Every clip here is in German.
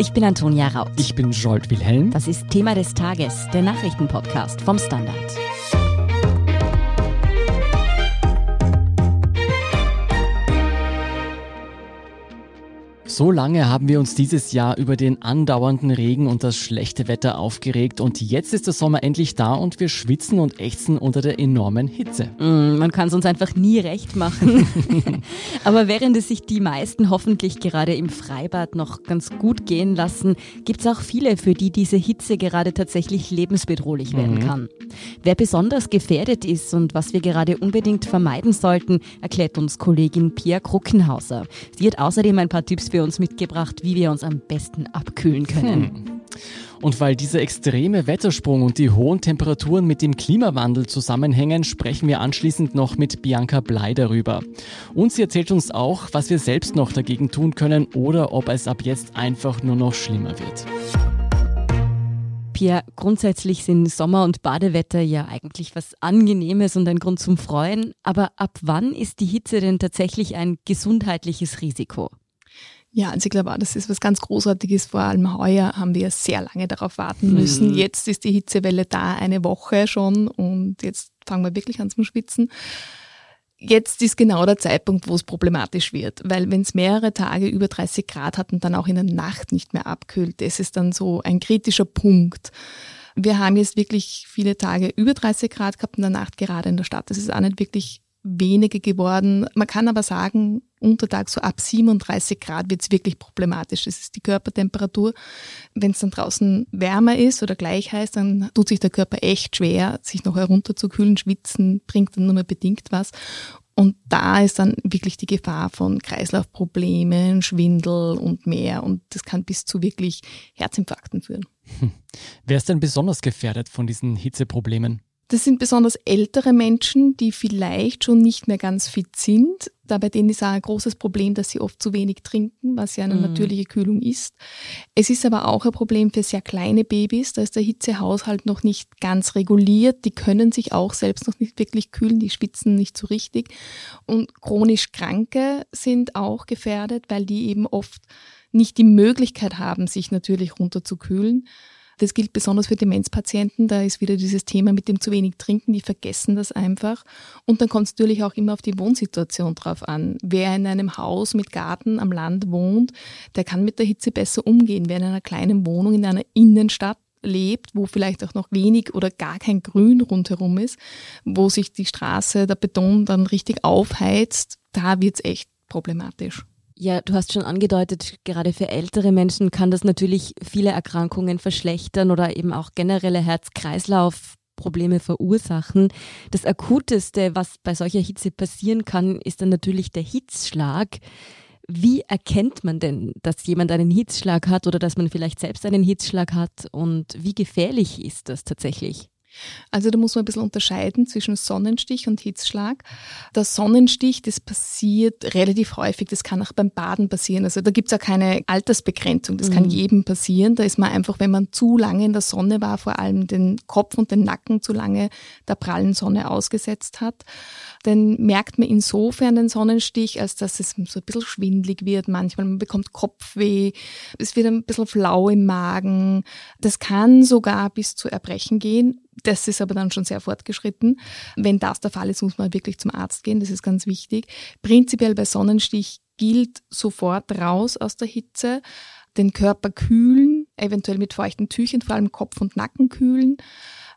Ich bin Antonia Raut. Ich bin Jolt Wilhelm. Das ist Thema des Tages, der Nachrichtenpodcast vom Standard. So lange haben wir uns dieses Jahr über den andauernden Regen und das schlechte Wetter aufgeregt und jetzt ist der Sommer endlich da und wir schwitzen und ächzen unter der enormen Hitze. Mm, man kann es uns einfach nie recht machen. Aber während es sich die meisten hoffentlich gerade im Freibad noch ganz gut gehen lassen, gibt es auch viele, für die diese Hitze gerade tatsächlich lebensbedrohlich werden mhm. kann. Wer besonders gefährdet ist und was wir gerade unbedingt vermeiden sollten, erklärt uns Kollegin Pia Kruckenhauser. Sie hat außerdem ein paar Tipps für uns mitgebracht, wie wir uns am besten abkühlen können. Hm. Und weil dieser extreme Wettersprung und die hohen Temperaturen mit dem Klimawandel zusammenhängen, sprechen wir anschließend noch mit Bianca Blei darüber. Und sie erzählt uns auch, was wir selbst noch dagegen tun können oder ob es ab jetzt einfach nur noch schlimmer wird. Pia, grundsätzlich sind Sommer- und Badewetter ja eigentlich was Angenehmes und ein Grund zum Freuen. Aber ab wann ist die Hitze denn tatsächlich ein gesundheitliches Risiko? Ja, also ich glaube auch, das ist was ganz Großartiges. Vor allem heuer haben wir sehr lange darauf warten müssen. Mhm. Jetzt ist die Hitzewelle da, eine Woche schon und jetzt fangen wir wirklich an zum Schwitzen. Jetzt ist genau der Zeitpunkt, wo es problematisch wird, weil wenn es mehrere Tage über 30 Grad hat und dann auch in der Nacht nicht mehr abkühlt, das ist dann so ein kritischer Punkt. Wir haben jetzt wirklich viele Tage über 30 Grad gehabt in der Nacht, gerade in der Stadt. Das ist auch nicht wirklich wenige geworden. Man kann aber sagen, untertags so ab 37 Grad wird es wirklich problematisch. Das ist die Körpertemperatur. Wenn es dann draußen wärmer ist oder gleich heiß, dann tut sich der Körper echt schwer, sich noch herunterzukühlen. Schwitzen bringt dann nur mehr bedingt was. Und da ist dann wirklich die Gefahr von Kreislaufproblemen, Schwindel und mehr. Und das kann bis zu wirklich Herzinfarkten führen. Hm. Wer ist denn besonders gefährdet von diesen Hitzeproblemen? Das sind besonders ältere Menschen, die vielleicht schon nicht mehr ganz fit sind. Da bei denen ist auch ein großes Problem, dass sie oft zu wenig trinken, was ja eine mhm. natürliche Kühlung ist. Es ist aber auch ein Problem für sehr kleine Babys. Da ist der Hitzehaushalt noch nicht ganz reguliert. Die können sich auch selbst noch nicht wirklich kühlen. Die spitzen nicht so richtig. Und chronisch Kranke sind auch gefährdet, weil die eben oft nicht die Möglichkeit haben, sich natürlich runterzukühlen. Das gilt besonders für Demenzpatienten. Da ist wieder dieses Thema mit dem zu wenig Trinken. Die vergessen das einfach. Und dann kommt es natürlich auch immer auf die Wohnsituation drauf an. Wer in einem Haus mit Garten am Land wohnt, der kann mit der Hitze besser umgehen. Wer in einer kleinen Wohnung in einer Innenstadt lebt, wo vielleicht auch noch wenig oder gar kein Grün rundherum ist, wo sich die Straße, der Beton dann richtig aufheizt, da wird es echt problematisch. Ja, du hast schon angedeutet, gerade für ältere Menschen kann das natürlich viele Erkrankungen verschlechtern oder eben auch generelle Herz-Kreislauf-Probleme verursachen. Das Akuteste, was bei solcher Hitze passieren kann, ist dann natürlich der Hitzschlag. Wie erkennt man denn, dass jemand einen Hitzschlag hat oder dass man vielleicht selbst einen Hitzschlag hat und wie gefährlich ist das tatsächlich? Also da muss man ein bisschen unterscheiden zwischen Sonnenstich und Hitzschlag. Der Sonnenstich, das passiert relativ häufig, das kann auch beim Baden passieren. Also da gibt es auch keine Altersbegrenzung, das mhm. kann jedem passieren. Da ist man einfach, wenn man zu lange in der Sonne war, vor allem den Kopf und den Nacken zu lange der prallen Sonne ausgesetzt hat, dann merkt man insofern den Sonnenstich, als dass es so ein bisschen schwindlig wird manchmal, man bekommt Kopfweh, es wird ein bisschen flau im Magen. Das kann sogar bis zu Erbrechen gehen das ist aber dann schon sehr fortgeschritten. Wenn das der Fall ist, muss man wirklich zum Arzt gehen. Das ist ganz wichtig. Prinzipiell bei Sonnenstich gilt sofort raus aus der Hitze, den Körper kühlen, eventuell mit feuchten Tüchern, vor allem Kopf und Nacken kühlen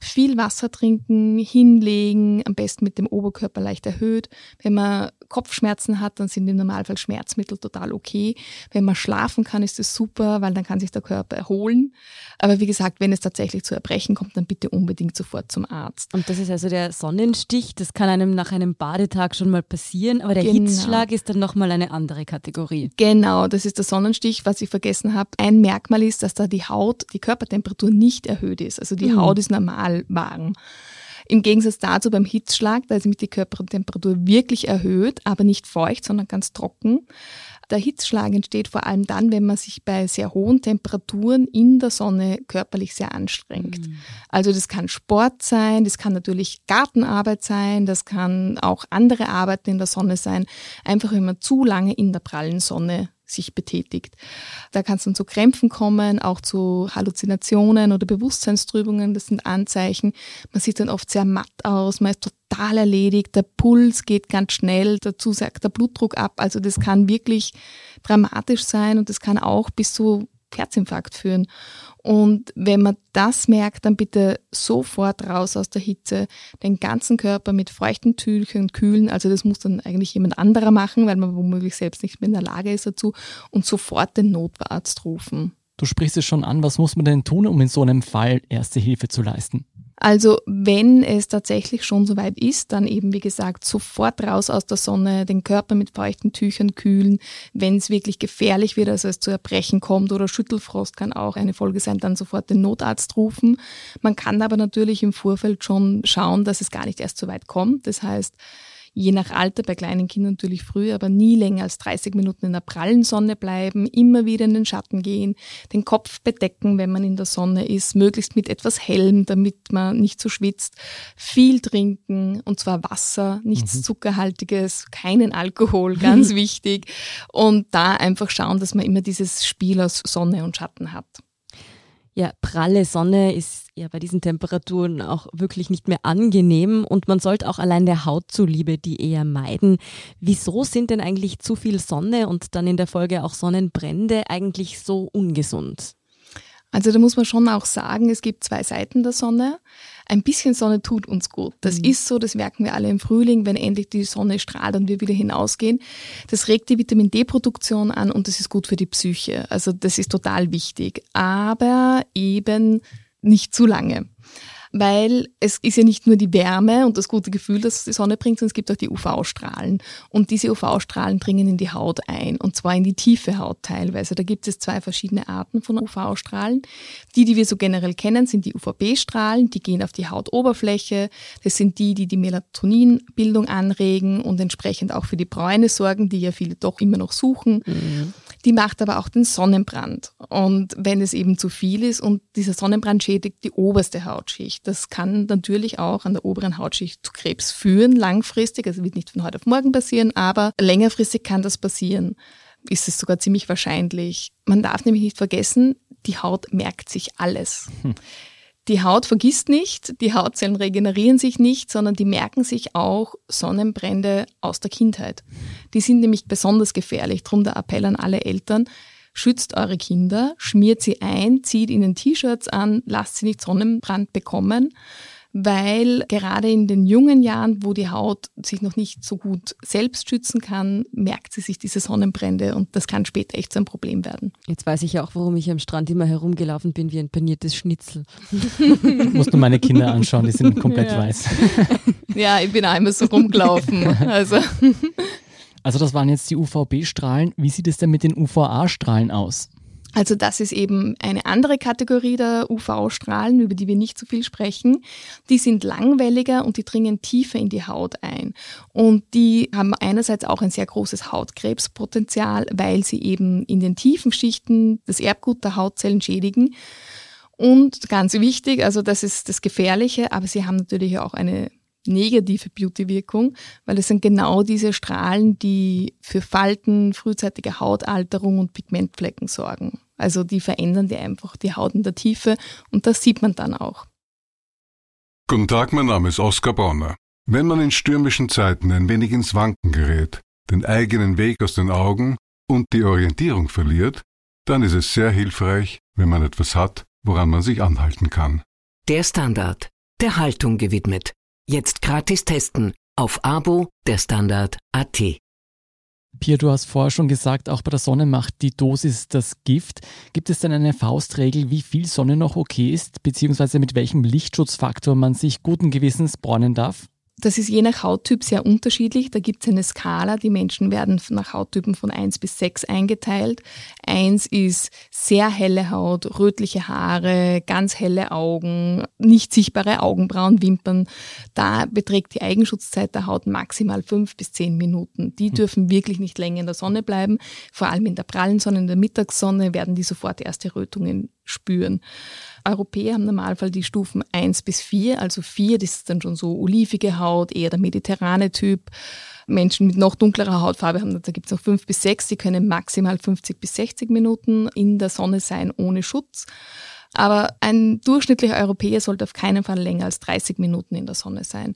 viel Wasser trinken, hinlegen, am besten mit dem Oberkörper leicht erhöht. Wenn man Kopfschmerzen hat, dann sind im Normalfall Schmerzmittel total okay. Wenn man schlafen kann, ist es super, weil dann kann sich der Körper erholen. Aber wie gesagt, wenn es tatsächlich zu Erbrechen kommt, dann bitte unbedingt sofort zum Arzt. Und das ist also der Sonnenstich, das kann einem nach einem Badetag schon mal passieren, aber der genau. Hitzschlag ist dann nochmal eine andere Kategorie. Genau, das ist der Sonnenstich. Was ich vergessen habe, ein Merkmal ist, dass da die Haut, die Körpertemperatur nicht erhöht ist. Also die mhm. Haut ist normal warm. Im Gegensatz dazu beim Hitzschlag, da ist nämlich die Körpertemperatur wirklich erhöht, aber nicht feucht, sondern ganz trocken. Der Hitzschlag entsteht vor allem dann, wenn man sich bei sehr hohen Temperaturen in der Sonne körperlich sehr anstrengt. Mhm. Also das kann Sport sein, das kann natürlich Gartenarbeit sein, das kann auch andere Arbeiten in der Sonne sein. Einfach wenn man zu lange in der prallen Sonne sich betätigt. Da kann es dann zu Krämpfen kommen, auch zu Halluzinationen oder Bewusstseinstrübungen. Das sind Anzeichen. Man sieht dann oft sehr matt aus, man ist total erledigt, der Puls geht ganz schnell, dazu sagt der Blutdruck ab. Also das kann wirklich dramatisch sein und das kann auch bis zu Herzinfarkt führen. Und wenn man das merkt, dann bitte sofort raus aus der Hitze, den ganzen Körper mit feuchten Tüchern kühlen. Also das muss dann eigentlich jemand anderer machen, weil man womöglich selbst nicht mehr in der Lage ist dazu. Und sofort den Notarzt rufen. Du sprichst es schon an, was muss man denn tun, um in so einem Fall erste Hilfe zu leisten? Also wenn es tatsächlich schon soweit ist, dann eben wie gesagt sofort raus aus der Sonne, den Körper mit feuchten Tüchern kühlen. Wenn es wirklich gefährlich wird, also es zu Erbrechen kommt oder Schüttelfrost kann auch eine Folge sein, dann sofort den Notarzt rufen. Man kann aber natürlich im Vorfeld schon schauen, dass es gar nicht erst so weit kommt. Das heißt, je nach Alter, bei kleinen Kindern natürlich früh, aber nie länger als 30 Minuten in der prallen Sonne bleiben, immer wieder in den Schatten gehen, den Kopf bedecken, wenn man in der Sonne ist, möglichst mit etwas Helm, damit man nicht so schwitzt, viel trinken und zwar Wasser, nichts mhm. Zuckerhaltiges, keinen Alkohol, ganz wichtig und da einfach schauen, dass man immer dieses Spiel aus Sonne und Schatten hat. Ja, pralle Sonne ist ja bei diesen Temperaturen auch wirklich nicht mehr angenehm und man sollte auch allein der Haut zuliebe die eher meiden. Wieso sind denn eigentlich zu viel Sonne und dann in der Folge auch Sonnenbrände eigentlich so ungesund? Also da muss man schon auch sagen, es gibt zwei Seiten der Sonne. Ein bisschen Sonne tut uns gut. Das mhm. ist so, das merken wir alle im Frühling, wenn endlich die Sonne strahlt und wir wieder hinausgehen. Das regt die Vitamin D-Produktion an und das ist gut für die Psyche. Also das ist total wichtig. Aber eben nicht zu lange weil es ist ja nicht nur die Wärme und das gute Gefühl, das die Sonne bringt, sondern es gibt auch die UV-Strahlen. Und diese UV-Strahlen dringen in die Haut ein und zwar in die tiefe Haut teilweise. Da gibt es zwei verschiedene Arten von UV-Strahlen. Die, die wir so generell kennen, sind die UVB-Strahlen, die gehen auf die Hautoberfläche. Das sind die, die die Melatoninbildung anregen und entsprechend auch für die Bräune sorgen, die ja viele doch immer noch suchen. Mhm. Die macht aber auch den Sonnenbrand. Und wenn es eben zu viel ist und dieser Sonnenbrand schädigt die oberste Hautschicht, das kann natürlich auch an der oberen Hautschicht zu Krebs führen, langfristig. Also wird nicht von heute auf morgen passieren, aber längerfristig kann das passieren. Ist es sogar ziemlich wahrscheinlich. Man darf nämlich nicht vergessen, die Haut merkt sich alles. Hm. Die Haut vergisst nicht, die Hautzellen regenerieren sich nicht, sondern die merken sich auch Sonnenbrände aus der Kindheit. Die sind nämlich besonders gefährlich. Drum der Appell an alle Eltern, schützt eure Kinder, schmiert sie ein, zieht ihnen T-Shirts an, lasst sie nicht Sonnenbrand bekommen weil gerade in den jungen Jahren, wo die Haut sich noch nicht so gut selbst schützen kann, merkt sie sich diese Sonnenbrände und das kann später echt so ein Problem werden. Jetzt weiß ich ja auch, warum ich am Strand immer herumgelaufen bin wie ein paniertes Schnitzel. Musst du meine Kinder anschauen, die sind komplett ja. weiß. ja, ich bin einmal so rumgelaufen. Also. also das waren jetzt die UVB-Strahlen. Wie sieht es denn mit den UVA-Strahlen aus? Also das ist eben eine andere Kategorie der UV-Strahlen, über die wir nicht so viel sprechen. Die sind langwelliger und die dringen tiefer in die Haut ein. Und die haben einerseits auch ein sehr großes Hautkrebspotenzial, weil sie eben in den tiefen Schichten das Erbgut der Hautzellen schädigen. Und ganz wichtig, also das ist das Gefährliche, aber sie haben natürlich auch eine negative Beauty-Wirkung, weil es sind genau diese Strahlen, die für Falten, frühzeitige Hautalterung und Pigmentflecken sorgen. Also die verändern dir einfach die Haut in der Tiefe und das sieht man dann auch. Guten Tag, mein Name ist Oskar Bonner. Wenn man in stürmischen Zeiten ein wenig ins Wanken gerät, den eigenen Weg aus den Augen und die Orientierung verliert, dann ist es sehr hilfreich, wenn man etwas hat, woran man sich anhalten kann. Der Standard, der Haltung gewidmet. Jetzt gratis testen auf Abo der Standard AT. Pia, du hast vorher schon gesagt, auch bei der Sonne macht die Dosis das Gift. Gibt es denn eine Faustregel, wie viel Sonne noch okay ist, beziehungsweise mit welchem Lichtschutzfaktor man sich guten Gewissens bräunen darf? Das ist je nach Hauttyp sehr unterschiedlich. Da gibt es eine Skala. Die Menschen werden nach Hauttypen von 1 bis 6 eingeteilt. 1 ist sehr helle Haut, rötliche Haare, ganz helle Augen, nicht sichtbare Augenbrauen, Wimpern. Da beträgt die Eigenschutzzeit der Haut maximal 5 bis 10 Minuten. Die hm. dürfen wirklich nicht länger in der Sonne bleiben. Vor allem in der prallen Sonne, in der Mittagssonne werden die sofort erste Rötungen spüren. Europäer haben Normalfall die Stufen 1 bis 4, also 4, das ist dann schon so olivige Haut, eher der mediterrane Typ. Menschen mit noch dunklerer Hautfarbe haben, da gibt es noch fünf bis sechs, die können maximal 50 bis 60 Minuten in der Sonne sein ohne Schutz. Aber ein durchschnittlicher Europäer sollte auf keinen Fall länger als 30 Minuten in der Sonne sein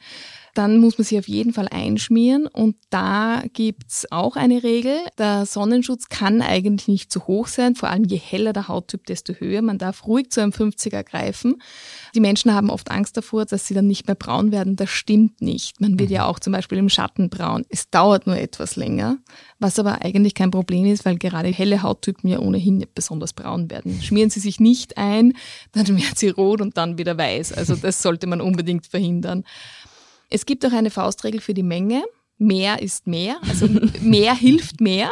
dann muss man sich auf jeden Fall einschmieren. Und da gibt's auch eine Regel. Der Sonnenschutz kann eigentlich nicht zu hoch sein. Vor allem je heller der Hauttyp, desto höher. Man darf ruhig zu einem 50er greifen. Die Menschen haben oft Angst davor, dass sie dann nicht mehr braun werden. Das stimmt nicht. Man wird ja mhm. auch zum Beispiel im Schatten braun. Es dauert nur etwas länger, was aber eigentlich kein Problem ist, weil gerade helle Hauttypen ja ohnehin besonders braun werden. Schmieren sie sich nicht ein, dann werden sie rot und dann wieder weiß. Also das sollte man unbedingt verhindern. Es gibt auch eine Faustregel für die Menge. Mehr ist mehr. Also mehr hilft mehr.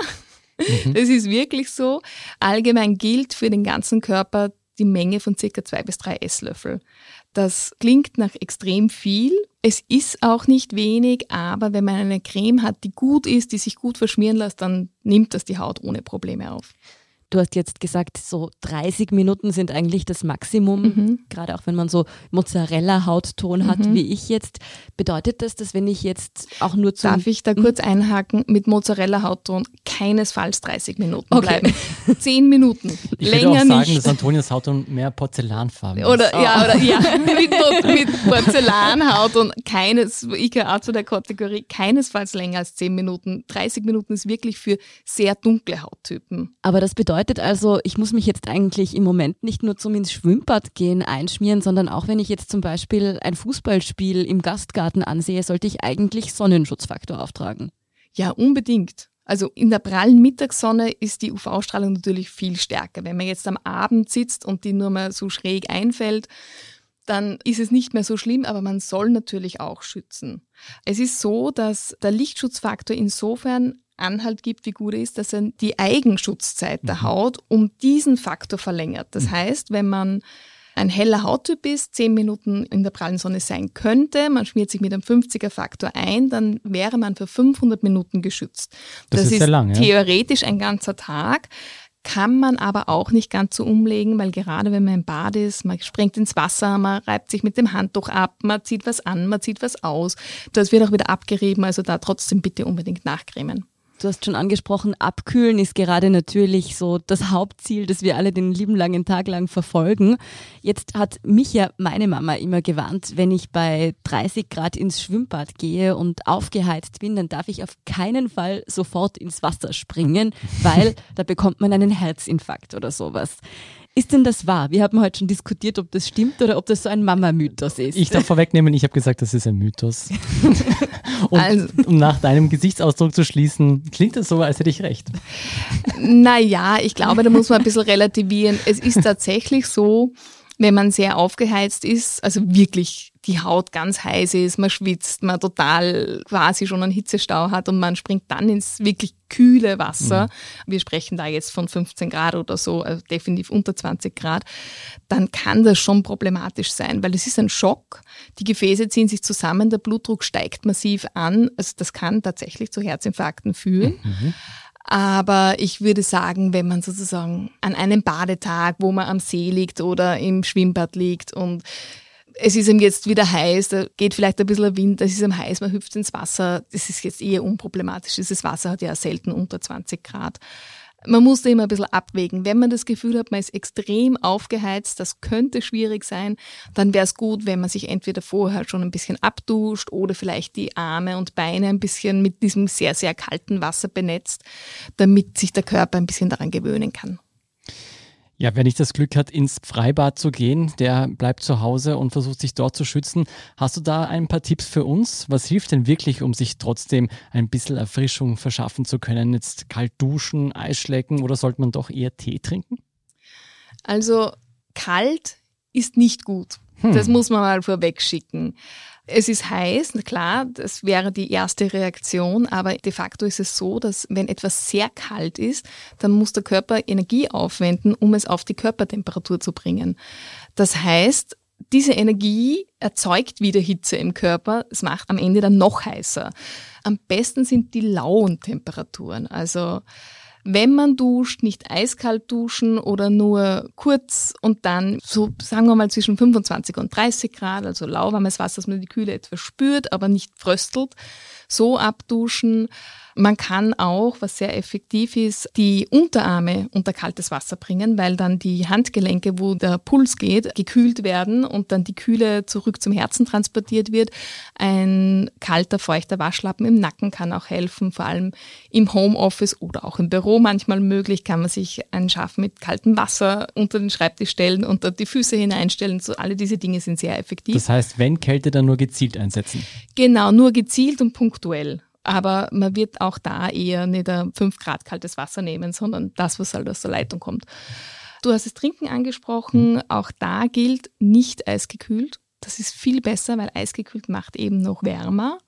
Mhm. Das ist wirklich so. Allgemein gilt für den ganzen Körper die Menge von circa zwei bis drei Esslöffel. Das klingt nach extrem viel. Es ist auch nicht wenig, aber wenn man eine Creme hat, die gut ist, die sich gut verschmieren lässt, dann nimmt das die Haut ohne Probleme auf. Du hast jetzt gesagt, so 30 Minuten sind eigentlich das Maximum, mhm. gerade auch wenn man so Mozzarella-Hautton hat, mhm. wie ich jetzt. Bedeutet das, dass wenn ich jetzt auch nur zum... Darf ich da kurz einhaken? Mit Mozzarella-Hautton keinesfalls 30 Minuten okay. bleiben. 10 Minuten. Ich Länger würde auch sagen, nicht. dass Antonias Hautton mehr Porzellanfarben ist. Oder, oh. ja, oder, ja, mit, mit Porzellanhaut und keines, ich gehöre auch zu der Kategorie, keinesfalls länger als 10 Minuten. 30 Minuten ist wirklich für sehr dunkle Hauttypen. Aber das bedeutet, bedeutet also, ich muss mich jetzt eigentlich im Moment nicht nur zum ins Schwimmbad gehen einschmieren, sondern auch wenn ich jetzt zum Beispiel ein Fußballspiel im Gastgarten ansehe, sollte ich eigentlich Sonnenschutzfaktor auftragen. Ja, unbedingt. Also in der prallen Mittagssonne ist die UV-Strahlung natürlich viel stärker. Wenn man jetzt am Abend sitzt und die nur mal so schräg einfällt, dann ist es nicht mehr so schlimm, aber man soll natürlich auch schützen. Es ist so, dass der Lichtschutzfaktor insofern Anhalt gibt, wie gut er ist, dass er die Eigenschutzzeit der mhm. Haut um diesen Faktor verlängert. Das mhm. heißt, wenn man ein heller Hauttyp ist, zehn Minuten in der prallen Sonne sein könnte, man schmiert sich mit einem 50er Faktor ein, dann wäre man für 500 Minuten geschützt. Das, das ist, ist lang, ja? theoretisch ein ganzer Tag kann man aber auch nicht ganz so umlegen, weil gerade wenn man im Bad ist, man springt ins Wasser, man reibt sich mit dem Handtuch ab, man zieht was an, man zieht was aus. Das wird auch wieder abgerieben, also da trotzdem bitte unbedingt nachcremen. Du hast schon angesprochen, abkühlen ist gerade natürlich so das Hauptziel, das wir alle den lieben langen Tag lang verfolgen. Jetzt hat mich ja meine Mama immer gewarnt, wenn ich bei 30 Grad ins Schwimmbad gehe und aufgeheizt bin, dann darf ich auf keinen Fall sofort ins Wasser springen, weil da bekommt man einen Herzinfarkt oder sowas. Ist denn das wahr? Wir haben heute schon diskutiert, ob das stimmt oder ob das so ein Mama-Mythos ist. Ich darf vorwegnehmen, ich habe gesagt, das ist ein Mythos. Und also, um nach deinem Gesichtsausdruck zu schließen, klingt das so, als hätte ich recht. Naja, ich glaube, da muss man ein bisschen relativieren. Es ist tatsächlich so, wenn man sehr aufgeheizt ist, also wirklich die Haut ganz heiß ist, man schwitzt, man total quasi schon einen Hitzestau hat und man springt dann ins wirklich kühle Wasser, mhm. wir sprechen da jetzt von 15 Grad oder so, also definitiv unter 20 Grad, dann kann das schon problematisch sein, weil das ist ein Schock. Die Gefäße ziehen sich zusammen, der Blutdruck steigt massiv an, also das kann tatsächlich zu Herzinfarkten führen. Mhm. Aber ich würde sagen, wenn man sozusagen an einem Badetag, wo man am See liegt oder im Schwimmbad liegt und es ist ihm jetzt wieder heiß, da geht vielleicht ein bisschen Wind, es ist ihm heiß, man hüpft ins Wasser. Das ist jetzt eher unproblematisch. Dieses Wasser hat ja selten unter 20 Grad. Man muss da immer ein bisschen abwägen. Wenn man das Gefühl hat, man ist extrem aufgeheizt, das könnte schwierig sein, dann wäre es gut, wenn man sich entweder vorher schon ein bisschen abduscht oder vielleicht die Arme und Beine ein bisschen mit diesem sehr, sehr kalten Wasser benetzt, damit sich der Körper ein bisschen daran gewöhnen kann. Ja, wer nicht das Glück hat, ins Freibad zu gehen, der bleibt zu Hause und versucht sich dort zu schützen. Hast du da ein paar Tipps für uns? Was hilft denn wirklich, um sich trotzdem ein bisschen Erfrischung verschaffen zu können? Jetzt kalt duschen, Eis schlecken oder sollte man doch eher Tee trinken? Also kalt ist nicht gut. Hm. Das muss man mal vorweg schicken. Es ist heiß, klar, das wäre die erste Reaktion, aber de facto ist es so, dass wenn etwas sehr kalt ist, dann muss der Körper Energie aufwenden, um es auf die Körpertemperatur zu bringen. Das heißt, diese Energie erzeugt wieder Hitze im Körper, es macht am Ende dann noch heißer. Am besten sind die lauen Temperaturen, also Wenn man duscht, nicht eiskalt duschen oder nur kurz und dann so, sagen wir mal, zwischen 25 und 30 Grad, also lauwarmes Wasser, dass man die Kühle etwas spürt, aber nicht fröstelt, so abduschen. Man kann auch, was sehr effektiv ist, die Unterarme unter kaltes Wasser bringen, weil dann die Handgelenke, wo der Puls geht, gekühlt werden und dann die Kühle zurück zum Herzen transportiert wird. Ein kalter, feuchter Waschlappen im Nacken kann auch helfen, vor allem im Homeoffice oder auch im Büro manchmal möglich, kann man sich einen Schafen mit kaltem Wasser unter den Schreibtisch stellen und dort die Füße hineinstellen. So, alle diese Dinge sind sehr effektiv. Das heißt, wenn Kälte, dann nur gezielt einsetzen. Genau, nur gezielt und punktuell. Aber man wird auch da eher nicht ein 5 Grad kaltes Wasser nehmen, sondern das, was halt aus der Leitung kommt. Du hast das Trinken angesprochen. Mhm. Auch da gilt nicht eisgekühlt. Das ist viel besser, weil eisgekühlt macht eben noch wärmer.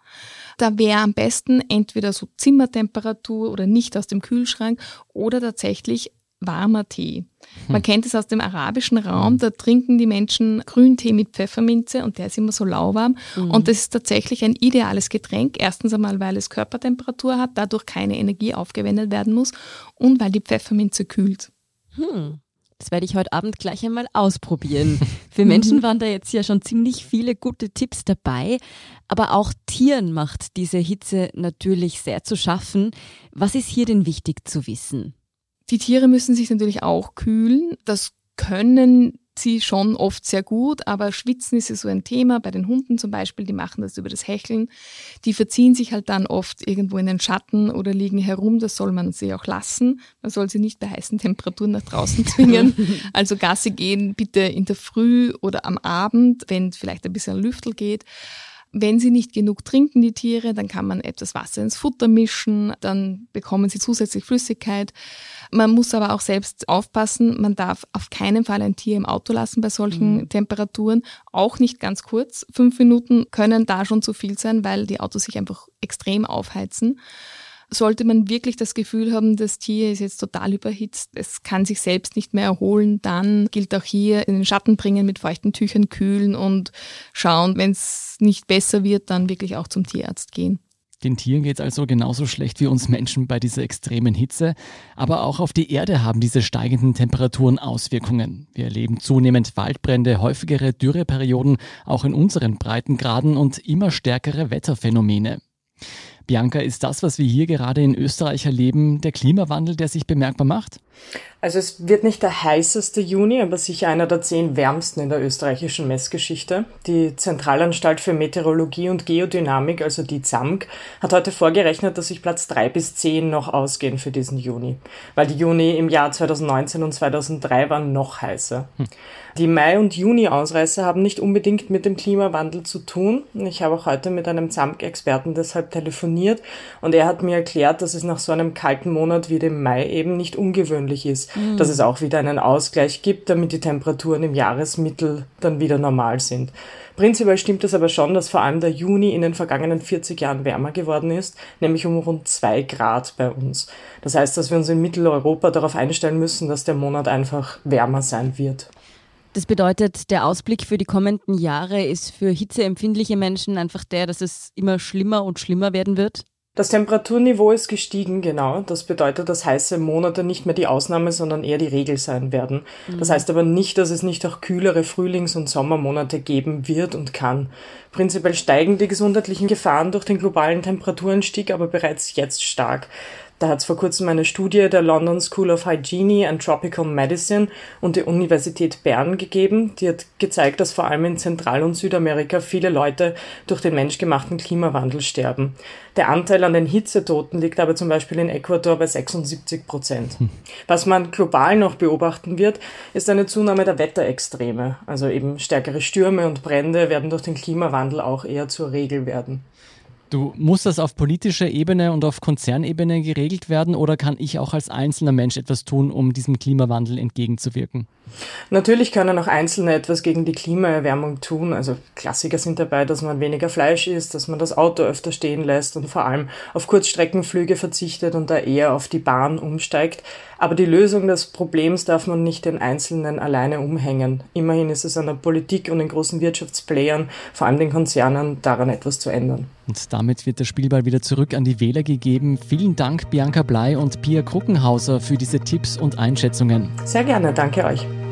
Da wäre am besten entweder so Zimmertemperatur oder nicht aus dem Kühlschrank oder tatsächlich warmer Tee. Man hm. kennt es aus dem arabischen Raum, da trinken die Menschen Grüntee mit Pfefferminze und der ist immer so lauwarm. Mhm. Und das ist tatsächlich ein ideales Getränk. Erstens einmal, weil es Körpertemperatur hat, dadurch keine Energie aufgewendet werden muss und weil die Pfefferminze kühlt. Hm. Das werde ich heute Abend gleich einmal ausprobieren. Für Menschen waren da jetzt ja schon ziemlich viele gute Tipps dabei, aber auch Tieren macht diese Hitze natürlich sehr zu schaffen. Was ist hier denn wichtig zu wissen? Die Tiere müssen sich natürlich auch kühlen. Das können sie schon oft sehr gut, aber Schwitzen ist ja so ein Thema. Bei den Hunden zum Beispiel, die machen das über das Hecheln. Die verziehen sich halt dann oft irgendwo in den Schatten oder liegen herum. Das soll man sie auch lassen. Man soll sie nicht bei heißen Temperaturen nach draußen zwingen. also Gasse gehen bitte in der Früh oder am Abend, wenn vielleicht ein bisschen Lüftel geht. Wenn sie nicht genug trinken, die Tiere, dann kann man etwas Wasser ins Futter mischen, dann bekommen sie zusätzlich Flüssigkeit. Man muss aber auch selbst aufpassen, man darf auf keinen Fall ein Tier im Auto lassen bei solchen mhm. Temperaturen, auch nicht ganz kurz. Fünf Minuten können da schon zu viel sein, weil die Autos sich einfach extrem aufheizen. Sollte man wirklich das Gefühl haben, das Tier ist jetzt total überhitzt, es kann sich selbst nicht mehr erholen, dann gilt auch hier in den Schatten bringen, mit feuchten Tüchern kühlen und schauen, wenn es nicht besser wird, dann wirklich auch zum Tierarzt gehen. Den Tieren geht es also genauso schlecht wie uns Menschen bei dieser extremen Hitze. Aber auch auf die Erde haben diese steigenden Temperaturen Auswirkungen. Wir erleben zunehmend Waldbrände, häufigere Dürreperioden, auch in unseren Breitengraden und immer stärkere Wetterphänomene. Bianca, ist das, was wir hier gerade in Österreich erleben, der Klimawandel, der sich bemerkbar macht? Also es wird nicht der heißeste Juni, aber sicher einer der zehn wärmsten in der österreichischen Messgeschichte. Die Zentralanstalt für Meteorologie und Geodynamik, also die ZAMG, hat heute vorgerechnet, dass sich Platz drei bis zehn noch ausgehen für diesen Juni. Weil die Juni im Jahr 2019 und 2003 waren noch heißer. Hm. Die Mai- und Juni-Ausreißer haben nicht unbedingt mit dem Klimawandel zu tun. Ich habe auch heute mit einem ZAMG-Experten deshalb telefoniert und er hat mir erklärt, dass es nach so einem kalten Monat wie dem Mai eben nicht ungewöhnlich ist, mhm. dass es auch wieder einen Ausgleich gibt, damit die Temperaturen im Jahresmittel dann wieder normal sind. Prinzipiell stimmt es aber schon, dass vor allem der Juni in den vergangenen 40 Jahren wärmer geworden ist, nämlich um rund zwei Grad bei uns. Das heißt, dass wir uns in Mitteleuropa darauf einstellen müssen, dass der Monat einfach wärmer sein wird. Das bedeutet, der Ausblick für die kommenden Jahre ist für hitzeempfindliche Menschen einfach der, dass es immer schlimmer und schlimmer werden wird? Das Temperaturniveau ist gestiegen, genau. Das bedeutet, dass heiße Monate nicht mehr die Ausnahme, sondern eher die Regel sein werden. Mhm. Das heißt aber nicht, dass es nicht auch kühlere Frühlings- und Sommermonate geben wird und kann. Prinzipiell steigen die gesundheitlichen Gefahren durch den globalen Temperaturanstieg aber bereits jetzt stark. Da hat es vor kurzem eine Studie der London School of Hygiene and Tropical Medicine und der Universität Bern gegeben. Die hat gezeigt, dass vor allem in Zentral- und Südamerika viele Leute durch den menschgemachten Klimawandel sterben. Der Anteil an den Hitzetoten liegt aber zum Beispiel in Ecuador bei 76 Prozent. Hm. Was man global noch beobachten wird, ist eine Zunahme der Wetterextreme. Also eben stärkere Stürme und Brände werden durch den Klimawandel auch eher zur Regel werden. Du, muss das auf politischer Ebene und auf Konzernebene geregelt werden oder kann ich auch als einzelner Mensch etwas tun, um diesem Klimawandel entgegenzuwirken? Natürlich können auch Einzelne etwas gegen die Klimaerwärmung tun. Also Klassiker sind dabei, dass man weniger Fleisch isst, dass man das Auto öfter stehen lässt und vor allem auf Kurzstreckenflüge verzichtet und da eher auf die Bahn umsteigt. Aber die Lösung des Problems darf man nicht den Einzelnen alleine umhängen. Immerhin ist es an der Politik und den großen Wirtschaftsplayern, vor allem den Konzernen, daran etwas zu ändern. Und damit wird der Spielball wieder zurück an die Wähler gegeben. Vielen Dank, Bianca Blei und Pia Kruckenhauser, für diese Tipps und Einschätzungen. Sehr gerne, danke euch.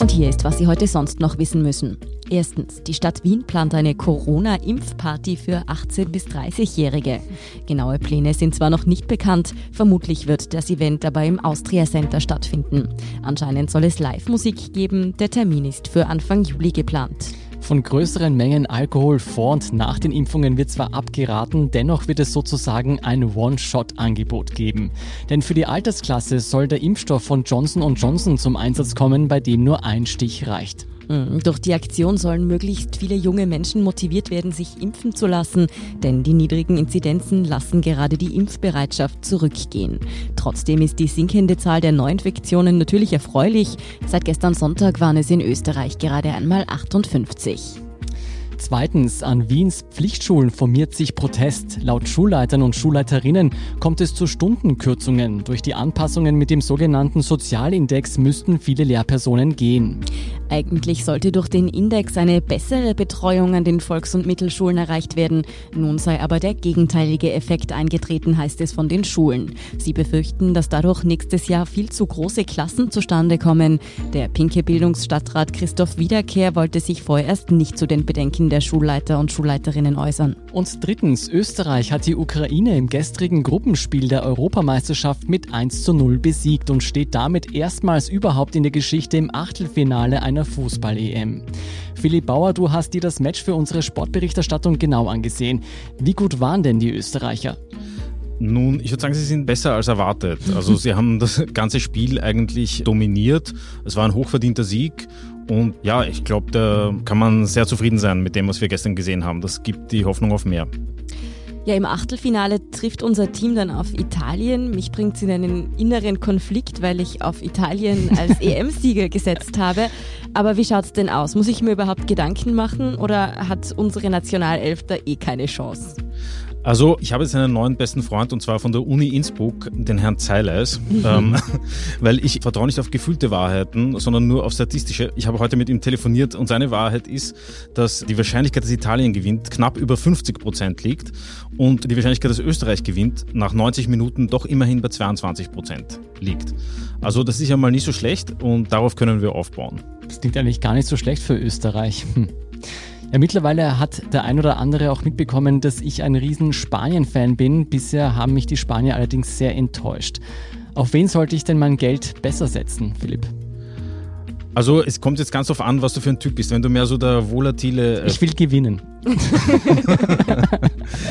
Und hier ist, was Sie heute sonst noch wissen müssen. Erstens, die Stadt Wien plant eine Corona-Impfparty für 18- bis 30-Jährige. Genaue Pläne sind zwar noch nicht bekannt, vermutlich wird das Event aber im Austria Center stattfinden. Anscheinend soll es Live-Musik geben, der Termin ist für Anfang Juli geplant. Von größeren Mengen Alkohol vor und nach den Impfungen wird zwar abgeraten, dennoch wird es sozusagen ein One-Shot-Angebot geben. Denn für die Altersklasse soll der Impfstoff von Johnson Johnson zum Einsatz kommen, bei dem nur ein Stich reicht. Mhm. Durch die Aktion sollen möglichst viele junge Menschen motiviert werden, sich impfen zu lassen, denn die niedrigen Inzidenzen lassen gerade die Impfbereitschaft zurückgehen. Trotzdem ist die sinkende Zahl der Neuinfektionen natürlich erfreulich. Seit gestern Sonntag waren es in Österreich gerade einmal 58. Zweitens, an Wiens Pflichtschulen formiert sich Protest. Laut Schulleitern und Schulleiterinnen kommt es zu Stundenkürzungen. Durch die Anpassungen mit dem sogenannten Sozialindex müssten viele Lehrpersonen gehen. Eigentlich sollte durch den Index eine bessere Betreuung an den Volks- und Mittelschulen erreicht werden. Nun sei aber der gegenteilige Effekt eingetreten, heißt es von den Schulen. Sie befürchten, dass dadurch nächstes Jahr viel zu große Klassen zustande kommen. Der pinke Bildungsstadtrat Christoph Wiederkehr wollte sich vorerst nicht zu den Bedenken der Schulleiter und Schulleiterinnen äußern. Und drittens, Österreich hat die Ukraine im gestrigen Gruppenspiel der Europameisterschaft mit 1 zu 0 besiegt und steht damit erstmals überhaupt in der Geschichte im Achtelfinale einer einer Fußball-EM. Philipp Bauer, du hast dir das Match für unsere Sportberichterstattung genau angesehen. Wie gut waren denn die Österreicher? Nun, ich würde sagen, sie sind besser als erwartet. Also sie haben das ganze Spiel eigentlich dominiert. Es war ein hochverdienter Sieg. Und ja, ich glaube, da kann man sehr zufrieden sein mit dem, was wir gestern gesehen haben. Das gibt die Hoffnung auf mehr. Ja, im Achtelfinale trifft unser Team dann auf Italien. Mich bringt es in einen inneren Konflikt, weil ich auf Italien als EM-Sieger gesetzt habe. Aber wie schaut es denn aus? Muss ich mir überhaupt Gedanken machen oder hat unsere Nationalelf da eh keine Chance? Also, ich habe jetzt einen neuen besten Freund und zwar von der Uni Innsbruck, den Herrn Zeileis, ähm, weil ich vertraue nicht auf gefühlte Wahrheiten, sondern nur auf statistische. Ich habe heute mit ihm telefoniert und seine Wahrheit ist, dass die Wahrscheinlichkeit, dass Italien gewinnt, knapp über 50 Prozent liegt und die Wahrscheinlichkeit, dass Österreich gewinnt, nach 90 Minuten doch immerhin bei 22 Prozent liegt. Also, das ist ja mal nicht so schlecht und darauf können wir aufbauen. Das klingt eigentlich gar nicht so schlecht für Österreich. Hm. Ja, mittlerweile hat der ein oder andere auch mitbekommen, dass ich ein riesen Spanien-Fan bin. Bisher haben mich die Spanier allerdings sehr enttäuscht. Auf wen sollte ich denn mein Geld besser setzen, Philipp? Also es kommt jetzt ganz darauf an, was du für ein Typ bist. Wenn du mehr so der volatile... Äh ich will gewinnen.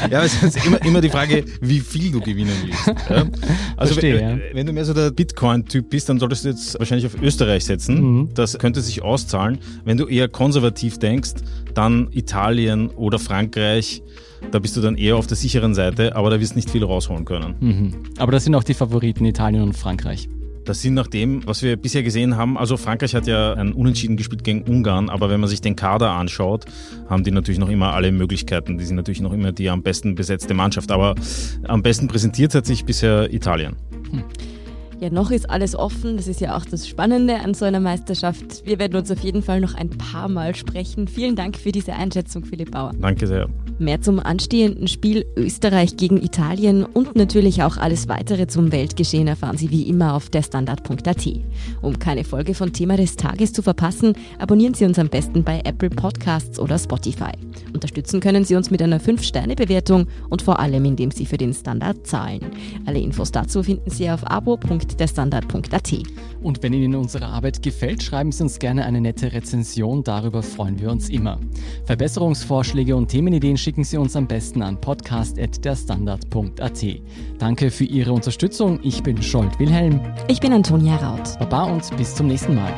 ja, es ist immer, immer die Frage, wie viel du gewinnen willst. Ja? Also Verstehe, wenn, ja. wenn du mehr so der Bitcoin-Typ bist, dann solltest du jetzt wahrscheinlich auf Österreich setzen. Mhm. Das könnte sich auszahlen. Wenn du eher konservativ denkst, dann Italien oder Frankreich. Da bist du dann eher auf der sicheren Seite, aber da wirst du nicht viel rausholen können. Mhm. Aber das sind auch die Favoriten, Italien und Frankreich. Das sind nach dem, was wir bisher gesehen haben, also Frankreich hat ja ein Unentschieden gespielt gegen Ungarn, aber wenn man sich den Kader anschaut, haben die natürlich noch immer alle Möglichkeiten. Die sind natürlich noch immer die am besten besetzte Mannschaft, aber am besten präsentiert hat sich bisher Italien. Hm. Ja, noch ist alles offen. Das ist ja auch das Spannende an so einer Meisterschaft. Wir werden uns auf jeden Fall noch ein paar Mal sprechen. Vielen Dank für diese Einschätzung, Philipp Bauer. Danke sehr. Mehr zum anstehenden Spiel Österreich gegen Italien und natürlich auch alles weitere zum Weltgeschehen erfahren Sie wie immer auf derstandard.at. Um keine Folge von Thema des Tages zu verpassen, abonnieren Sie uns am besten bei Apple Podcasts oder Spotify. Unterstützen können Sie uns mit einer 5-Sterne-Bewertung und vor allem, indem Sie für den Standard zahlen. Alle Infos dazu finden Sie auf abo.derstandard.at. Und wenn Ihnen unsere Arbeit gefällt, schreiben Sie uns gerne eine nette Rezension. Darüber freuen wir uns immer. Verbesserungsvorschläge und Themenideen schicken Sie uns am besten an podcast.derstandard.at. Danke für Ihre Unterstützung. Ich bin Scholt Wilhelm. Ich bin Antonia Raut. Baba und bis zum nächsten Mal.